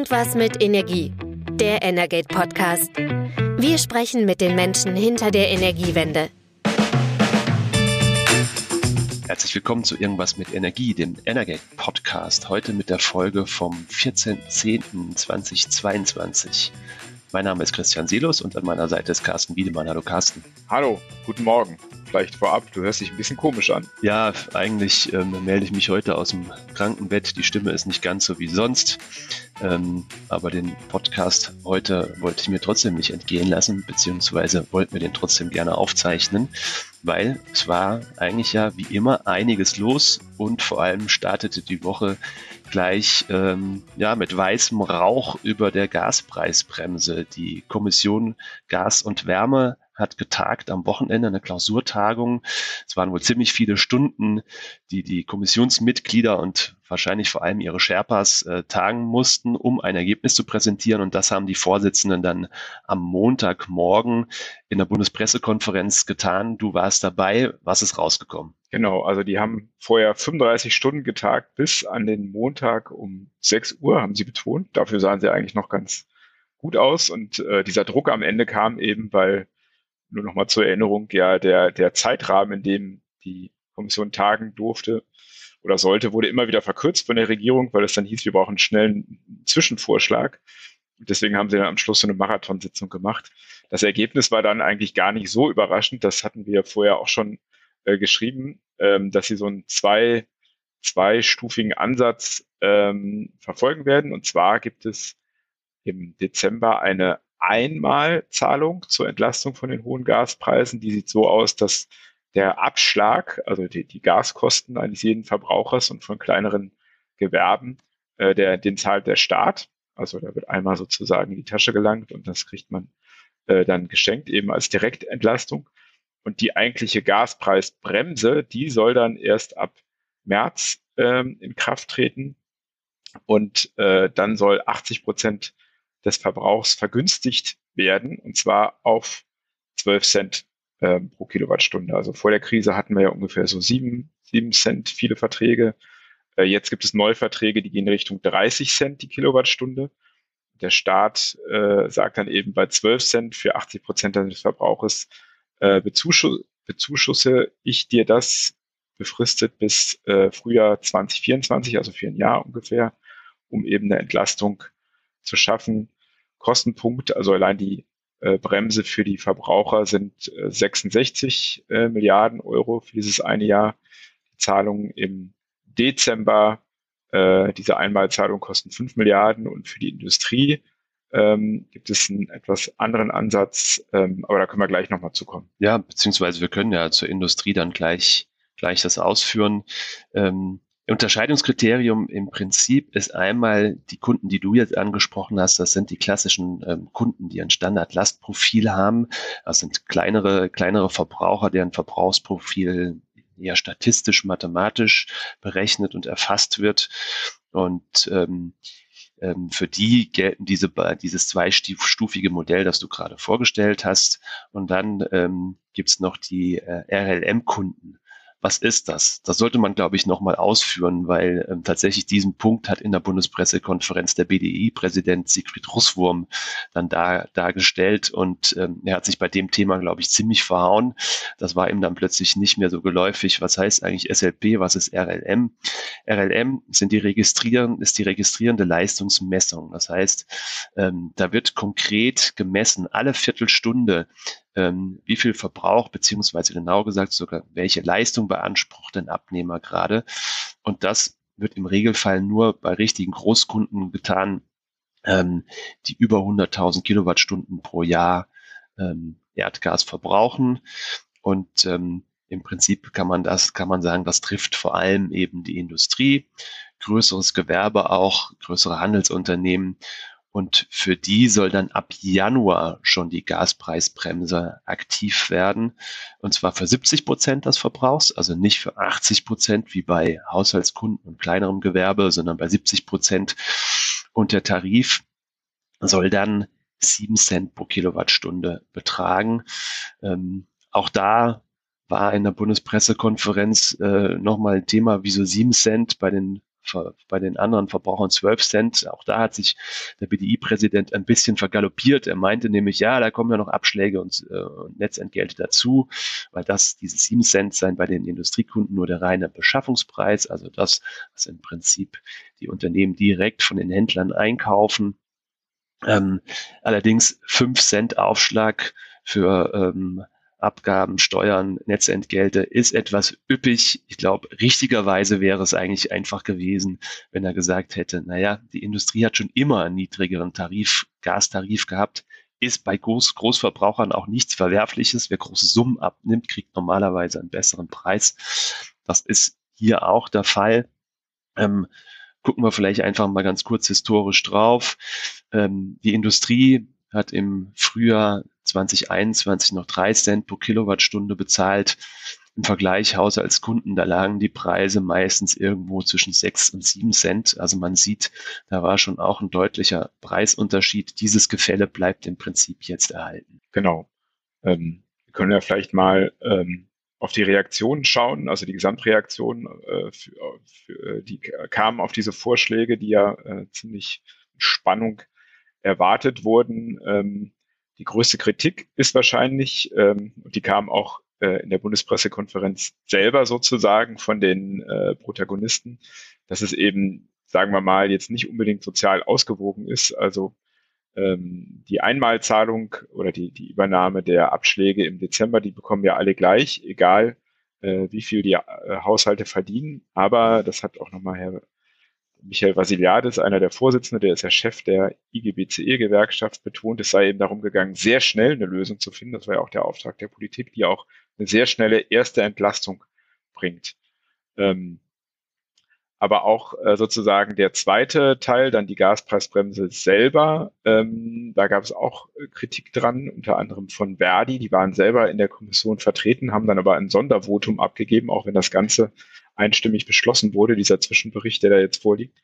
Irgendwas mit Energie. Der Energate Podcast. Wir sprechen mit den Menschen hinter der Energiewende. Herzlich willkommen zu Irgendwas mit Energie, dem Energate Podcast. Heute mit der Folge vom 14.10.2022. Mein Name ist Christian Silos und an meiner Seite ist Carsten Wiedemann. Hallo Carsten. Hallo, guten Morgen. Vielleicht vorab, du hörst dich ein bisschen komisch an. Ja, eigentlich ähm, melde ich mich heute aus dem Krankenbett. Die Stimme ist nicht ganz so wie sonst. Ähm, aber den Podcast heute wollte ich mir trotzdem nicht entgehen lassen, beziehungsweise wollten wir den trotzdem gerne aufzeichnen, weil es war eigentlich ja wie immer einiges los und vor allem startete die Woche gleich ähm, ja, mit weißem Rauch über der Gaspreisbremse. Die Kommission Gas und Wärme hat getagt am Wochenende, eine Klausurtagung. Es waren wohl ziemlich viele Stunden, die die Kommissionsmitglieder und wahrscheinlich vor allem ihre Sherpas äh, tagen mussten, um ein Ergebnis zu präsentieren. Und das haben die Vorsitzenden dann am Montagmorgen in der Bundespressekonferenz getan. Du warst dabei. Was ist rausgekommen? Genau, also die haben vorher 35 Stunden getagt bis an den Montag um 6 Uhr, haben sie betont. Dafür sahen sie eigentlich noch ganz gut aus. Und äh, dieser Druck am Ende kam eben, weil, nur nochmal zur Erinnerung, ja, der, der Zeitrahmen, in dem die Kommission tagen durfte oder sollte, wurde immer wieder verkürzt von der Regierung, weil es dann hieß, wir brauchen einen Zwischenvorschlag. Und deswegen haben sie dann am Schluss so eine Marathonsitzung gemacht. Das Ergebnis war dann eigentlich gar nicht so überraschend. Das hatten wir vorher auch schon äh, geschrieben, ähm, dass sie so einen zwei, zweistufigen Ansatz ähm, verfolgen werden. Und zwar gibt es im Dezember eine Einmalzahlung zur Entlastung von den hohen Gaspreisen. Die sieht so aus, dass der Abschlag, also die, die Gaskosten eines jeden Verbrauchers und von kleineren Gewerben, äh, der, den zahlt der Staat. Also da wird einmal sozusagen in die Tasche gelangt und das kriegt man äh, dann geschenkt, eben als Direktentlastung. Und die eigentliche Gaspreisbremse, die soll dann erst ab März ähm, in Kraft treten. Und äh, dann soll 80 Prozent des Verbrauchs vergünstigt werden, und zwar auf 12 Cent äh, pro Kilowattstunde. Also vor der Krise hatten wir ja ungefähr so sieben, sieben Cent viele Verträge. Äh, jetzt gibt es neue Verträge, die gehen Richtung 30 Cent die Kilowattstunde. Der Staat äh, sagt dann eben bei 12 Cent für 80 Prozent des Verbrauches äh, bezuschuss bezuschusse ich dir das befristet bis äh, Frühjahr 2024, also für ein Jahr ungefähr, um eben eine Entlastung zu schaffen. Kostenpunkt, also allein die äh, Bremse für die Verbraucher sind äh, 66 äh, Milliarden Euro für dieses eine Jahr. Die Zahlungen im Dezember, äh, diese Einmalzahlung kosten 5 Milliarden und für die Industrie ähm, gibt es einen etwas anderen Ansatz, ähm, aber da können wir gleich nochmal zukommen. Ja, beziehungsweise wir können ja zur Industrie dann gleich, gleich das ausführen. Ähm, Unterscheidungskriterium im Prinzip ist einmal die Kunden, die du jetzt angesprochen hast, das sind die klassischen ähm, Kunden, die ein Standard-Lastprofil haben. Das sind kleinere, kleinere Verbraucher, deren Verbrauchsprofil eher statistisch, mathematisch berechnet und erfasst wird. Und ähm, ähm, für die gelten diese, dieses zweistufige Modell, das du gerade vorgestellt hast. Und dann ähm, gibt es noch die äh, RLM-Kunden. Was ist das? Das sollte man, glaube ich, nochmal ausführen, weil ähm, tatsächlich diesen Punkt hat in der Bundespressekonferenz der BDI-Präsident Siegfried Russwurm dann da, dargestellt und ähm, er hat sich bei dem Thema, glaube ich, ziemlich verhauen. Das war ihm dann plötzlich nicht mehr so geläufig. Was heißt eigentlich SLP? Was ist RLM? RLM sind die registrieren, ist die registrierende Leistungsmessung. Das heißt, ähm, da wird konkret gemessen, alle Viertelstunde ähm, wie viel Verbrauch, beziehungsweise genau gesagt sogar, welche Leistung beansprucht ein Abnehmer gerade. Und das wird im Regelfall nur bei richtigen Großkunden getan, ähm, die über 100.000 Kilowattstunden pro Jahr ähm, Erdgas verbrauchen. Und ähm, im Prinzip kann man das, kann man sagen, das trifft vor allem eben die Industrie, größeres Gewerbe auch, größere Handelsunternehmen und für die soll dann ab Januar schon die Gaspreisbremse aktiv werden. Und zwar für 70 Prozent des Verbrauchs, also nicht für 80 Prozent wie bei Haushaltskunden und kleinerem Gewerbe, sondern bei 70 Prozent. Und der Tarif soll dann 7 Cent pro Kilowattstunde betragen. Ähm, auch da war in der Bundespressekonferenz äh, nochmal ein Thema, wieso 7 Cent bei den bei den anderen Verbrauchern 12 Cent. Auch da hat sich der BDI-Präsident ein bisschen vergaloppiert. Er meinte nämlich, ja, da kommen ja noch Abschläge und, äh, Netzentgelte dazu, weil das, diese 7 Cent seien bei den Industriekunden nur der reine Beschaffungspreis, also das, was im Prinzip die Unternehmen direkt von den Händlern einkaufen. Ähm, allerdings 5 Cent Aufschlag für ähm, Abgaben, Steuern, Netzentgelte ist etwas üppig. Ich glaube, richtigerweise wäre es eigentlich einfach gewesen, wenn er gesagt hätte, naja, die Industrie hat schon immer einen niedrigeren Tarif, Gastarif gehabt, ist bei Groß Großverbrauchern auch nichts Verwerfliches. Wer große Summen abnimmt, kriegt normalerweise einen besseren Preis. Das ist hier auch der Fall. Ähm, gucken wir vielleicht einfach mal ganz kurz historisch drauf. Ähm, die Industrie hat im Frühjahr 2021 noch drei Cent pro Kilowattstunde bezahlt. Im Vergleich Haushaltskunden, da lagen die Preise meistens irgendwo zwischen sechs und sieben Cent. Also man sieht, da war schon auch ein deutlicher Preisunterschied. Dieses Gefälle bleibt im Prinzip jetzt erhalten. Genau. Ähm, wir können ja vielleicht mal ähm, auf die Reaktionen schauen, also die Gesamtreaktion, äh, für, für, die kamen auf diese Vorschläge, die ja äh, ziemlich Spannung erwartet wurden. Ähm, die größte Kritik ist wahrscheinlich, ähm, und die kam auch äh, in der Bundespressekonferenz selber sozusagen von den äh, Protagonisten, dass es eben, sagen wir mal, jetzt nicht unbedingt sozial ausgewogen ist. Also ähm, die Einmalzahlung oder die, die Übernahme der Abschläge im Dezember, die bekommen ja alle gleich, egal äh, wie viel die äh, Haushalte verdienen. Aber das hat auch nochmal Herr Michael Vasiliadis, einer der Vorsitzenden, der ist ja Chef der IGBCE-Gewerkschaft, betont, es sei eben darum gegangen, sehr schnell eine Lösung zu finden. Das war ja auch der Auftrag der Politik, die auch eine sehr schnelle erste Entlastung bringt. Ähm, aber auch äh, sozusagen der zweite Teil, dann die Gaspreisbremse selber, ähm, da gab es auch äh, Kritik dran, unter anderem von Verdi, die waren selber in der Kommission vertreten, haben dann aber ein Sondervotum abgegeben, auch wenn das Ganze einstimmig beschlossen wurde, dieser Zwischenbericht, der da jetzt vorliegt,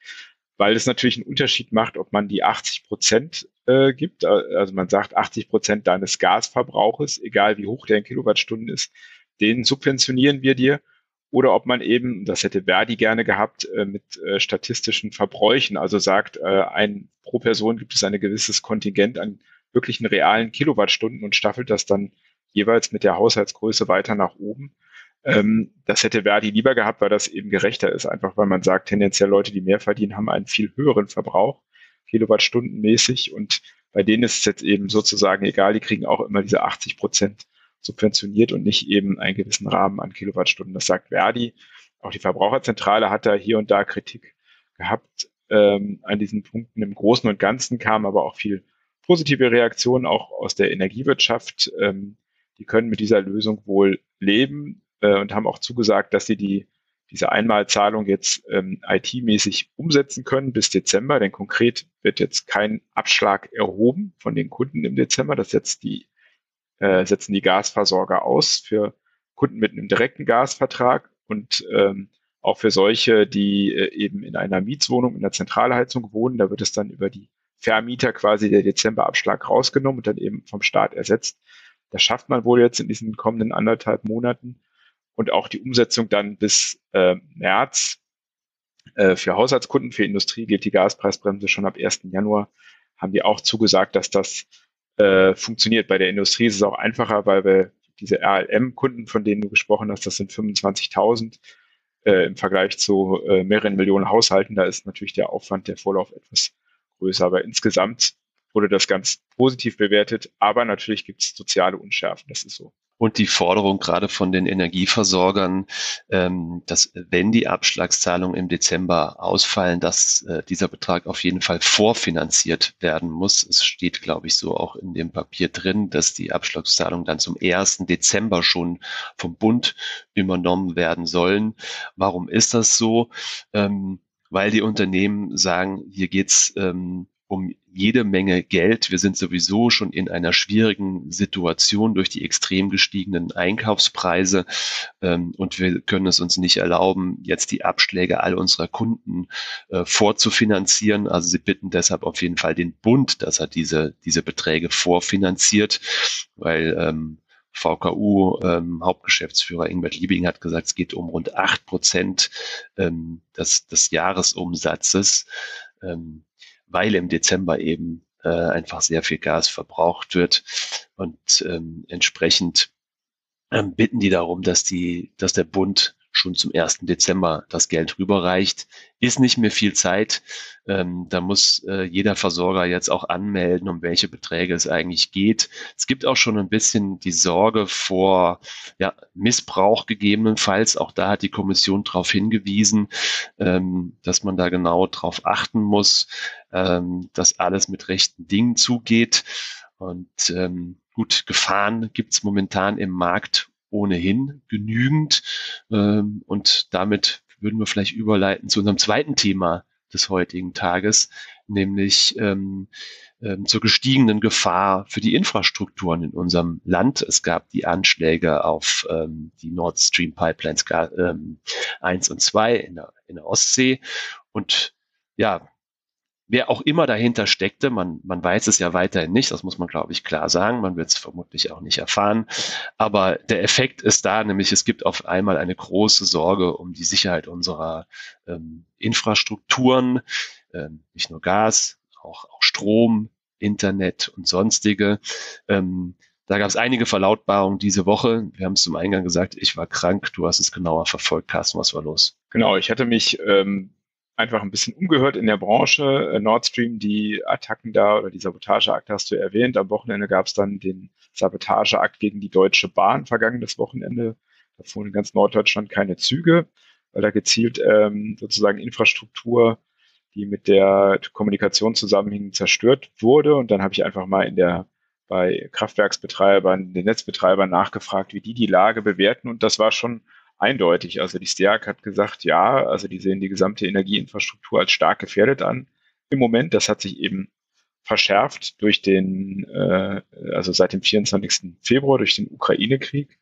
weil es natürlich einen Unterschied macht, ob man die 80 Prozent äh, gibt, also man sagt 80 Prozent deines Gasverbrauches, egal wie hoch der in Kilowattstunden ist, den subventionieren wir dir oder ob man eben, das hätte Verdi gerne gehabt, äh, mit äh, statistischen Verbräuchen, also sagt, äh, ein, pro Person gibt es ein gewisses Kontingent an wirklichen realen Kilowattstunden und staffelt das dann jeweils mit der Haushaltsgröße weiter nach oben. Ähm, das hätte Verdi lieber gehabt, weil das eben gerechter ist, einfach weil man sagt, tendenziell Leute, die mehr verdienen, haben einen viel höheren Verbrauch, Kilowattstundenmäßig und bei denen ist es jetzt eben sozusagen egal, die kriegen auch immer diese 80 Prozent subventioniert und nicht eben einen gewissen Rahmen an Kilowattstunden. Das sagt Verdi. Auch die Verbraucherzentrale hat da hier und da Kritik gehabt ähm, an diesen Punkten. Im Großen und Ganzen kam aber auch viel positive Reaktionen, auch aus der Energiewirtschaft. Ähm, die können mit dieser Lösung wohl leben äh, und haben auch zugesagt, dass sie die diese Einmalzahlung jetzt ähm, IT-mäßig umsetzen können bis Dezember, denn konkret wird jetzt kein Abschlag erhoben von den Kunden im Dezember. Das setzt die äh, setzen die Gasversorger aus für Kunden mit einem direkten Gasvertrag und ähm, auch für solche, die äh, eben in einer Mietswohnung in der Zentralheizung wohnen. Da wird es dann über die Vermieter quasi der Dezemberabschlag rausgenommen und dann eben vom Staat ersetzt. Das schafft man wohl jetzt in diesen kommenden anderthalb Monaten. Und auch die Umsetzung dann bis äh, März äh, für Haushaltskunden, für Industrie gilt die Gaspreisbremse schon ab 1. Januar, haben die auch zugesagt, dass das äh, funktioniert. Bei der Industrie ist es auch einfacher, weil wir diese RLM-Kunden, von denen du gesprochen hast, das sind 25.000 äh, im Vergleich zu äh, mehreren Millionen Haushalten. Da ist natürlich der Aufwand, der Vorlauf etwas größer. Aber insgesamt wurde das ganz positiv bewertet. Aber natürlich gibt es soziale Unschärfen. Das ist so und die Forderung gerade von den Energieversorgern, ähm, dass wenn die Abschlagszahlungen im Dezember ausfallen, dass äh, dieser Betrag auf jeden Fall vorfinanziert werden muss. Es steht, glaube ich, so auch in dem Papier drin, dass die Abschlagszahlungen dann zum 1. Dezember schon vom Bund übernommen werden sollen. Warum ist das so? Ähm, weil die Unternehmen sagen, hier geht's ähm, um jede Menge Geld. Wir sind sowieso schon in einer schwierigen Situation durch die extrem gestiegenen Einkaufspreise ähm, und wir können es uns nicht erlauben, jetzt die Abschläge all unserer Kunden äh, vorzufinanzieren. Also sie bitten deshalb auf jeden Fall den Bund, dass er diese, diese Beträge vorfinanziert, weil ähm, VKU ähm, Hauptgeschäftsführer Ingbert Liebing hat gesagt, es geht um rund acht Prozent ähm, des, des Jahresumsatzes, ähm, weil im Dezember eben äh, einfach sehr viel Gas verbraucht wird. Und ähm, entsprechend ähm, bitten die darum, dass die, dass der Bund schon zum 1. Dezember das Geld rüberreicht. Ist nicht mehr viel Zeit. Ähm, da muss äh, jeder Versorger jetzt auch anmelden, um welche Beträge es eigentlich geht. Es gibt auch schon ein bisschen die Sorge vor ja, Missbrauch gegebenenfalls. Auch da hat die Kommission darauf hingewiesen, ähm, dass man da genau darauf achten muss, ähm, dass alles mit rechten Dingen zugeht. Und ähm, gut, Gefahren gibt es momentan im Markt ohnehin genügend. Ähm, und damit würden wir vielleicht überleiten zu unserem zweiten Thema des heutigen Tages, nämlich ähm, ähm, zur gestiegenen Gefahr für die Infrastrukturen in unserem Land. Es gab die Anschläge auf ähm, die Nord Stream Pipelines ähm, 1 und 2 in der, in der Ostsee. Und ja, wer auch immer dahinter steckte, man, man weiß es ja weiterhin nicht, das muss man, glaube ich, klar sagen, man wird es vermutlich auch nicht erfahren, aber der Effekt ist da, nämlich es gibt auf einmal eine große Sorge um die Sicherheit unserer ähm, Infrastrukturen, ähm, nicht nur Gas, auch, auch Strom, Internet und sonstige. Ähm, da gab es einige Verlautbarungen diese Woche. Wir haben es zum Eingang gesagt, ich war krank, du hast es genauer verfolgt, Carsten, was war los? Genau, ich hatte mich ähm, einfach ein bisschen umgehört in der Branche. Äh, Nord Stream, die Attacken da oder die Sabotageakt hast du erwähnt. Am Wochenende gab es dann den Sabotageakt gegen die Deutsche Bahn vergangenes Wochenende. Da fuhren in ganz Norddeutschland keine Züge, weil da gezielt ähm, sozusagen Infrastruktur, die mit der Kommunikation zusammenhing, zerstört wurde. Und dann habe ich einfach mal in der bei Kraftwerksbetreibern, den Netzbetreibern nachgefragt, wie die die Lage bewerten. Und das war schon eindeutig. Also die STEAG hat gesagt, ja, also die sehen die gesamte Energieinfrastruktur als stark gefährdet an. Im Moment, das hat sich eben verschärft durch den, äh, also seit dem 24. Februar durch den Ukraine-Krieg.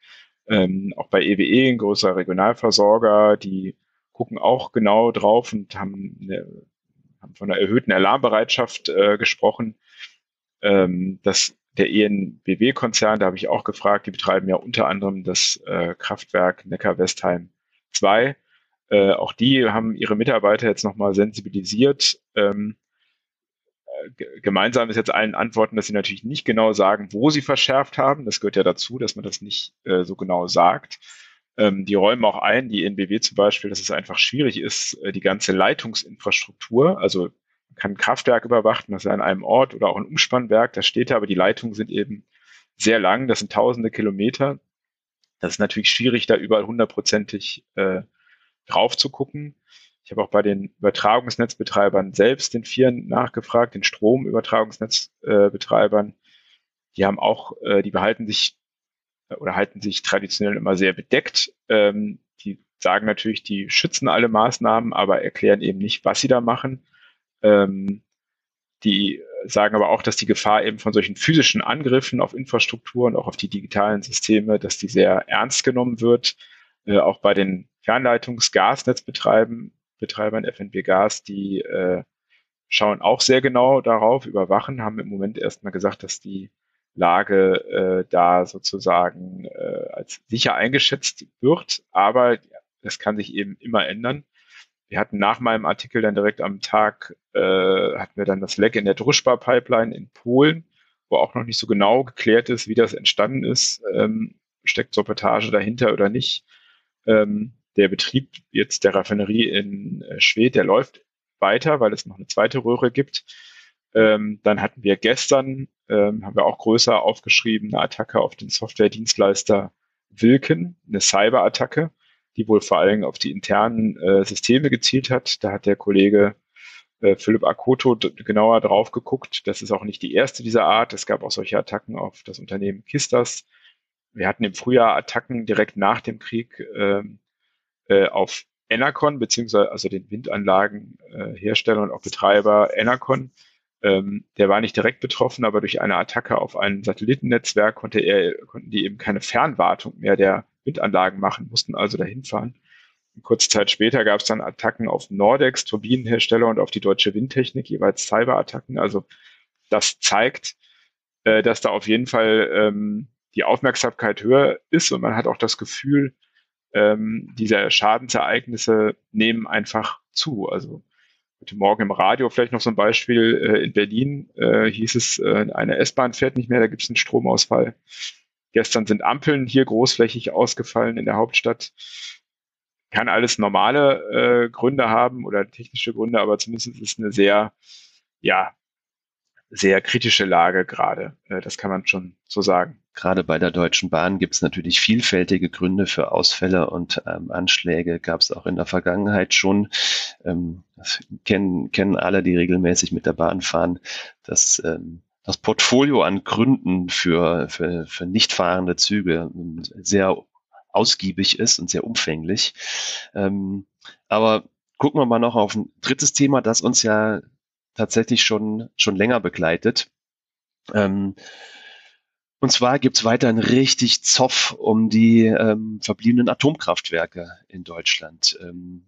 Ähm, auch bei EWE, e, ein größerer Regionalversorger, die gucken auch genau drauf und haben, eine, haben von einer erhöhten Alarmbereitschaft äh, gesprochen. Ähm, das der ENBW-Konzern, da habe ich auch gefragt, die betreiben ja unter anderem das äh, Kraftwerk Neckar-Westheim 2. Äh, auch die haben ihre Mitarbeiter jetzt nochmal sensibilisiert. Ähm, äh, gemeinsam ist jetzt allen Antworten, dass sie natürlich nicht genau sagen, wo sie verschärft haben. Das gehört ja dazu, dass man das nicht äh, so genau sagt. Ähm, die räumen auch ein, die ENBW zum Beispiel, dass es einfach schwierig ist, äh, die ganze Leitungsinfrastruktur, also kann ein Kraftwerk überwachen, das ist an einem Ort oder auch ein Umspannwerk, das steht da, aber die Leitungen sind eben sehr lang, das sind tausende Kilometer. Das ist natürlich schwierig, da überall hundertprozentig äh, drauf zu gucken. Ich habe auch bei den Übertragungsnetzbetreibern selbst, den Vieren, nachgefragt, den Stromübertragungsnetzbetreibern. Die haben auch, äh, die behalten sich oder halten sich traditionell immer sehr bedeckt. Ähm, die sagen natürlich, die schützen alle Maßnahmen, aber erklären eben nicht, was sie da machen. Ähm, die sagen aber auch, dass die Gefahr eben von solchen physischen Angriffen auf Infrastruktur und auch auf die digitalen Systeme, dass die sehr ernst genommen wird. Äh, auch bei den Fernleitungsgasnetzbetreibern, Betreibern FNB Gas, die äh, schauen auch sehr genau darauf, überwachen, haben im Moment erstmal gesagt, dass die Lage äh, da sozusagen äh, als sicher eingeschätzt wird, aber das kann sich eben immer ändern wir hatten nach meinem Artikel dann direkt am Tag, äh, hatten wir dann das Leck in der Druschbar-Pipeline in Polen, wo auch noch nicht so genau geklärt ist, wie das entstanden ist. Ähm, steckt Sabotage dahinter oder nicht? Ähm, der Betrieb jetzt der Raffinerie in äh, Schwedt, der läuft weiter, weil es noch eine zweite Röhre gibt. Ähm, dann hatten wir gestern, ähm, haben wir auch größer aufgeschrieben, eine Attacke auf den Softwaredienstleister Wilken, eine Cyberattacke die wohl vor allem auf die internen äh, Systeme gezielt hat. Da hat der Kollege äh, Philipp Akoto genauer drauf geguckt. Das ist auch nicht die erste dieser Art. Es gab auch solche Attacken auf das Unternehmen Kistas. Wir hatten im Frühjahr Attacken direkt nach dem Krieg äh, äh, auf Enercon, beziehungsweise also den Windanlagenhersteller äh, und auch Betreiber Enercon. Ähm, der war nicht direkt betroffen, aber durch eine Attacke auf ein Satellitennetzwerk konnte er, konnten die eben keine Fernwartung mehr der Windanlagen machen, mussten also dahin fahren. kurze Zeit später gab es dann Attacken auf Nordex, Turbinenhersteller und auf die deutsche Windtechnik, jeweils Cyberattacken. Also das zeigt, äh, dass da auf jeden Fall ähm, die Aufmerksamkeit höher ist und man hat auch das Gefühl, ähm, diese Schadensereignisse nehmen einfach zu. Also heute Morgen im Radio vielleicht noch so ein Beispiel. Äh, in Berlin äh, hieß es, äh, eine S-Bahn fährt nicht mehr, da gibt es einen Stromausfall. Gestern sind Ampeln hier großflächig ausgefallen in der Hauptstadt. Kann alles normale äh, Gründe haben oder technische Gründe, aber zumindest ist es eine sehr, ja, sehr kritische Lage gerade. Äh, das kann man schon so sagen. Gerade bei der Deutschen Bahn gibt es natürlich vielfältige Gründe für Ausfälle und ähm, Anschläge gab es auch in der Vergangenheit schon. Ähm, das kennen, kennen alle, die regelmäßig mit der Bahn fahren, dass ähm, das Portfolio an Gründen für, für, für nicht fahrende Züge ähm, sehr ausgiebig ist und sehr umfänglich. Ähm, aber gucken wir mal noch auf ein drittes Thema, das uns ja tatsächlich schon, schon länger begleitet. Ähm, und zwar gibt's weiterhin richtig Zoff um die ähm, verbliebenen Atomkraftwerke in Deutschland. Ähm,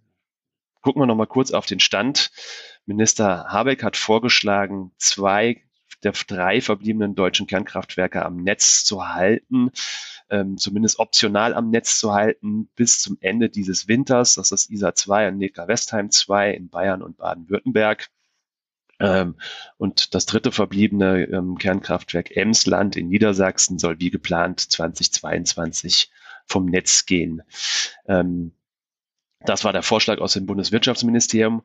gucken wir noch mal kurz auf den Stand. Minister Habeck hat vorgeschlagen, zwei der drei verbliebenen deutschen Kernkraftwerke am Netz zu halten, ähm, zumindest optional am Netz zu halten bis zum Ende dieses Winters. Das ist ISA 2 und Neckar-Westheim 2 in Bayern und Baden-Württemberg. Ähm, und das dritte verbliebene ähm, Kernkraftwerk Emsland in Niedersachsen soll wie geplant 2022 vom Netz gehen. Ähm, das war der Vorschlag aus dem Bundeswirtschaftsministerium.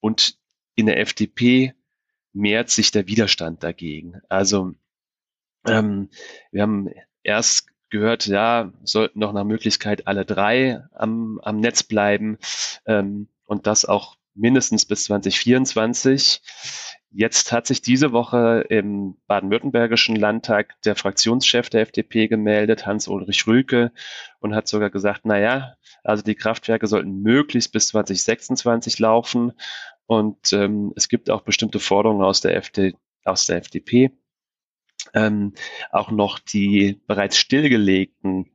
Und in der FDP mehrt sich der Widerstand dagegen. Also ähm, wir haben erst gehört, ja, sollten doch nach Möglichkeit alle drei am, am Netz bleiben ähm, und das auch mindestens bis 2024. Jetzt hat sich diese Woche im baden-württembergischen Landtag der Fraktionschef der FDP gemeldet, Hans-Ulrich Rüke, und hat sogar gesagt, na ja, also die Kraftwerke sollten möglichst bis 2026 laufen. Und ähm, es gibt auch bestimmte Forderungen aus der, FD, aus der FDP, ähm, auch noch die bereits stillgelegten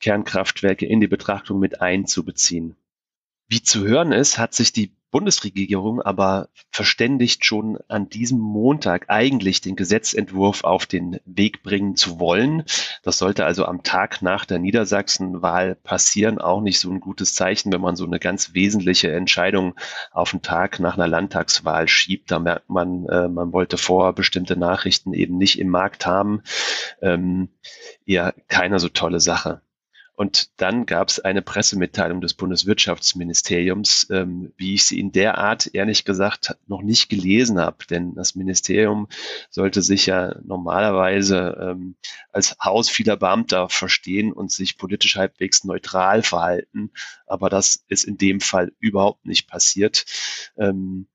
Kernkraftwerke in die Betrachtung mit einzubeziehen. Wie zu hören ist, hat sich die Bundesregierung aber verständigt, schon an diesem Montag eigentlich den Gesetzentwurf auf den Weg bringen zu wollen. Das sollte also am Tag nach der Niedersachsenwahl passieren. Auch nicht so ein gutes Zeichen, wenn man so eine ganz wesentliche Entscheidung auf den Tag nach einer Landtagswahl schiebt. Da merkt man, äh, man wollte vorher bestimmte Nachrichten eben nicht im Markt haben. Ähm, eher keine so tolle Sache. Und dann gab es eine Pressemitteilung des Bundeswirtschaftsministeriums, ähm, wie ich sie in der Art ehrlich gesagt noch nicht gelesen habe. Denn das Ministerium sollte sich ja normalerweise ähm, als Haus vieler Beamter verstehen und sich politisch halbwegs neutral verhalten. Aber das ist in dem Fall überhaupt nicht passiert. Ähm,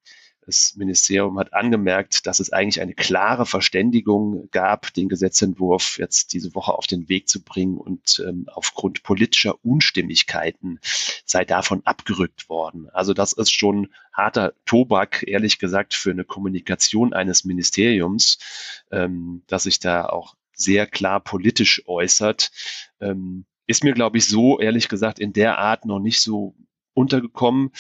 das Ministerium hat angemerkt, dass es eigentlich eine klare Verständigung gab, den Gesetzentwurf jetzt diese Woche auf den Weg zu bringen und ähm, aufgrund politischer Unstimmigkeiten sei davon abgerückt worden. Also das ist schon harter Tobak, ehrlich gesagt, für eine Kommunikation eines Ministeriums, ähm, dass sich da auch sehr klar politisch äußert. Ähm, ist mir, glaube ich, so, ehrlich gesagt, in der Art noch nicht so untergekommen.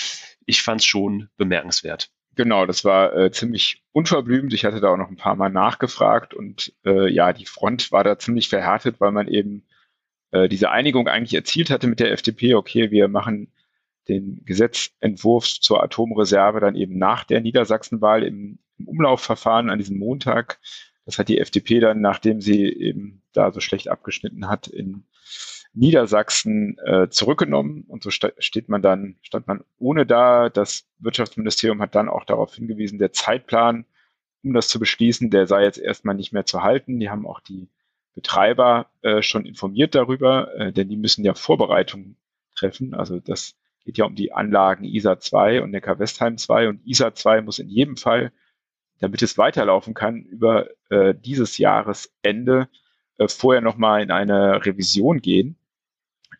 Ich fand es schon bemerkenswert. Genau, das war äh, ziemlich unverblümt. Ich hatte da auch noch ein paar Mal nachgefragt und äh, ja, die Front war da ziemlich verhärtet, weil man eben äh, diese Einigung eigentlich erzielt hatte mit der FDP. Okay, wir machen den Gesetzentwurf zur Atomreserve dann eben nach der Niedersachsenwahl im, im Umlaufverfahren an diesem Montag. Das hat die FDP dann, nachdem sie eben da so schlecht abgeschnitten hat, in Niedersachsen äh, zurückgenommen und so st steht man dann, stand man ohne da. Das Wirtschaftsministerium hat dann auch darauf hingewiesen, der Zeitplan, um das zu beschließen, der sei jetzt erstmal nicht mehr zu halten. Die haben auch die Betreiber äh, schon informiert darüber, äh, denn die müssen ja Vorbereitungen treffen. Also das geht ja um die Anlagen ISA 2 und Neckar-Westheim 2 und ISA 2 muss in jedem Fall, damit es weiterlaufen kann, über äh, dieses Jahresende äh, vorher nochmal in eine Revision gehen.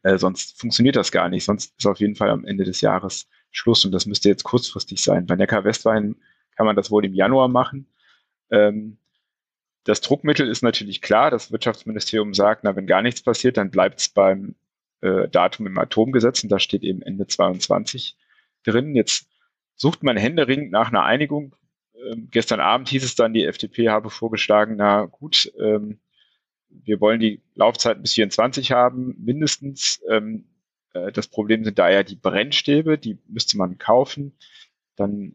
Äh, sonst funktioniert das gar nicht. Sonst ist auf jeden Fall am Ende des Jahres Schluss und das müsste jetzt kurzfristig sein. Bei Neckar Westwein kann man das wohl im Januar machen. Ähm, das Druckmittel ist natürlich klar. Das Wirtschaftsministerium sagt, na, wenn gar nichts passiert, dann bleibt es beim äh, Datum im Atomgesetz und da steht eben Ende 22 drin. Jetzt sucht man händeringend nach einer Einigung. Ähm, gestern Abend hieß es dann, die FDP habe vorgeschlagen, na gut, ähm, wir wollen die Laufzeit bis 24 haben, mindestens. Ähm, äh, das Problem sind da ja die Brennstäbe, die müsste man kaufen. Dann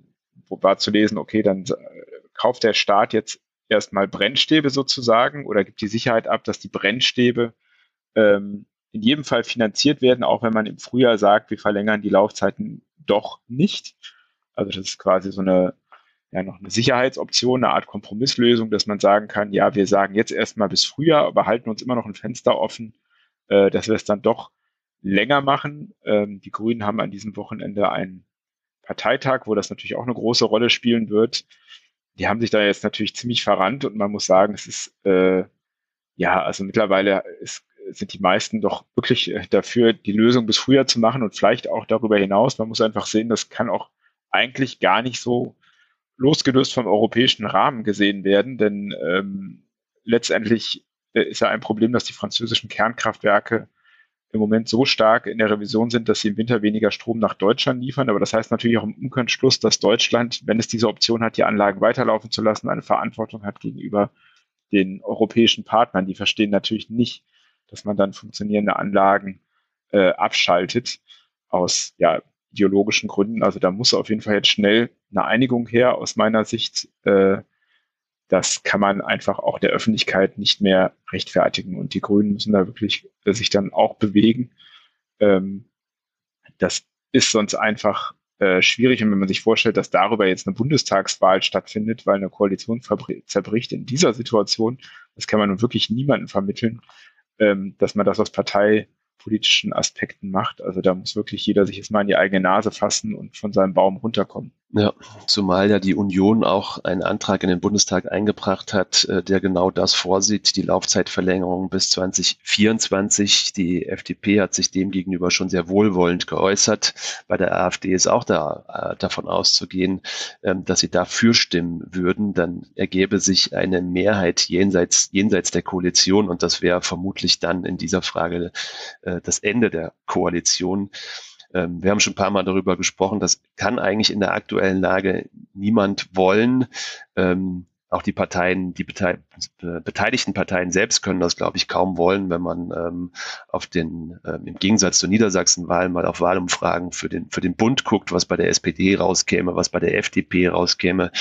war zu lesen, okay, dann äh, kauft der Staat jetzt erstmal Brennstäbe sozusagen oder gibt die Sicherheit ab, dass die Brennstäbe ähm, in jedem Fall finanziert werden, auch wenn man im Frühjahr sagt, wir verlängern die Laufzeiten doch nicht. Also das ist quasi so eine ja noch eine Sicherheitsoption, eine Art Kompromisslösung, dass man sagen kann, ja, wir sagen jetzt erstmal bis Frühjahr, aber halten uns immer noch ein Fenster offen, äh, dass wir es dann doch länger machen. Ähm, die Grünen haben an diesem Wochenende einen Parteitag, wo das natürlich auch eine große Rolle spielen wird. Die haben sich da jetzt natürlich ziemlich verrannt und man muss sagen, es ist äh, ja, also mittlerweile ist, sind die meisten doch wirklich äh, dafür, die Lösung bis Frühjahr zu machen und vielleicht auch darüber hinaus. Man muss einfach sehen, das kann auch eigentlich gar nicht so losgelöst vom europäischen Rahmen gesehen werden, denn ähm, letztendlich äh, ist ja ein Problem, dass die französischen Kernkraftwerke im Moment so stark in der Revision sind, dass sie im Winter weniger Strom nach Deutschland liefern. Aber das heißt natürlich auch im Umkehrschluss, dass Deutschland, wenn es diese Option hat, die Anlagen weiterlaufen zu lassen, eine Verantwortung hat gegenüber den europäischen Partnern. Die verstehen natürlich nicht, dass man dann funktionierende Anlagen äh, abschaltet aus ja, ideologischen Gründen. Also da muss auf jeden Fall jetzt schnell eine Einigung her aus meiner Sicht. Äh, das kann man einfach auch der Öffentlichkeit nicht mehr rechtfertigen. Und die Grünen müssen da wirklich äh, sich dann auch bewegen. Ähm, das ist sonst einfach äh, schwierig. Und wenn man sich vorstellt, dass darüber jetzt eine Bundestagswahl stattfindet, weil eine Koalition zerbricht in dieser Situation, das kann man nun wirklich niemandem vermitteln, ähm, dass man das aus Partei politischen Aspekten macht. Also da muss wirklich jeder sich jetzt mal in die eigene Nase fassen und von seinem Baum runterkommen. Ja, zumal ja die Union auch einen Antrag in den Bundestag eingebracht hat, äh, der genau das vorsieht, die Laufzeitverlängerung bis 2024. Die FDP hat sich dem gegenüber schon sehr wohlwollend geäußert. Bei der AfD ist auch da, äh, davon auszugehen, ähm, dass sie dafür stimmen würden. Dann ergäbe sich eine Mehrheit jenseits, jenseits der Koalition und das wäre vermutlich dann in dieser Frage äh, das Ende der Koalition. Ähm, wir haben schon ein paar Mal darüber gesprochen, das kann eigentlich in der aktuellen Lage niemand wollen. Ähm, auch die Parteien, die beteiligten Parteien selbst können das, glaube ich, kaum wollen, wenn man ähm, auf den, im Gegensatz zur Niedersachsen-Wahl mal auf Wahlumfragen für den, für den Bund guckt, was bei der SPD rauskäme, was bei der FDP rauskäme.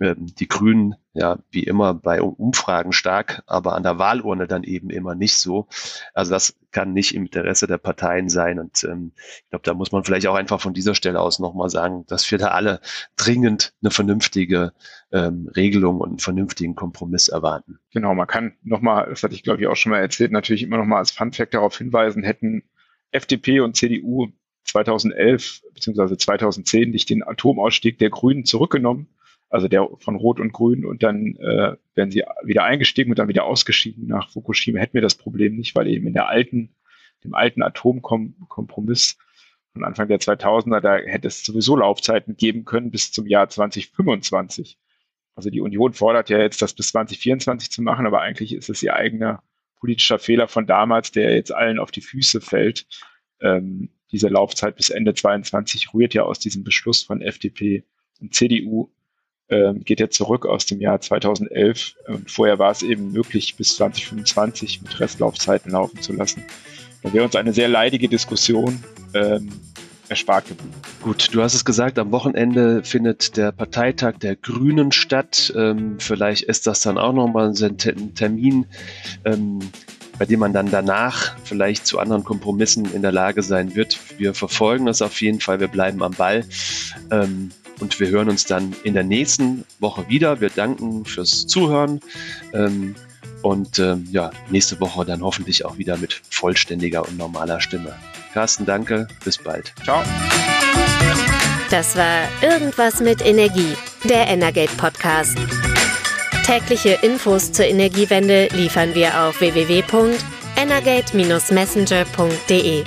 Ähm, die Grünen, ja, wie immer bei Umfragen stark, aber an der Wahlurne dann eben immer nicht so. Also das kann nicht im Interesse der Parteien sein. Und ähm, ich glaube, da muss man vielleicht auch einfach von dieser Stelle aus nochmal sagen, dass wir da alle dringend eine vernünftige ähm, Regelung und einen vernünftigen Kompromiss erwarten. Genau, man kann nochmal, das hatte ich glaube ich auch schon mal erzählt, natürlich immer nochmal als Funfact darauf hinweisen, hätten FDP und CDU 2011 bzw. 2010 nicht den Atomausstieg der Grünen zurückgenommen, also der von Rot und Grün und dann äh, wären sie wieder eingestiegen und dann wieder ausgeschieden nach Fukushima, hätten wir das Problem nicht, weil eben in der alten, dem alten Atomkompromiss von Anfang der 2000er, da hätte es sowieso Laufzeiten geben können bis zum Jahr 2025. Also die Union fordert ja jetzt, das bis 2024 zu machen, aber eigentlich ist es ihr eigener politischer Fehler von damals, der jetzt allen auf die Füße fällt. Ähm, diese Laufzeit bis Ende 22 rührt ja aus diesem Beschluss von FDP und CDU ähm, geht ja zurück aus dem Jahr 2011 und vorher war es eben möglich, bis 2025 mit Restlaufzeiten laufen zu lassen. Da wäre uns eine sehr leidige Diskussion ähm, erspart geblieben. Gut, du hast es gesagt, am Wochenende findet der Parteitag der Grünen statt. Ähm, vielleicht ist das dann auch nochmal ein Termin, ähm, bei dem man dann danach vielleicht zu anderen Kompromissen in der Lage sein wird. Wir verfolgen das auf jeden Fall, wir bleiben am Ball. Ähm, und wir hören uns dann in der nächsten Woche wieder. Wir danken fürs Zuhören. Ähm, und ähm, ja, nächste Woche dann hoffentlich auch wieder mit vollständiger und normaler Stimme. Carsten, danke. Bis bald. Ciao. Das war Irgendwas mit Energie, der Energate Podcast. Tägliche Infos zur Energiewende liefern wir auf www.energate-messenger.de.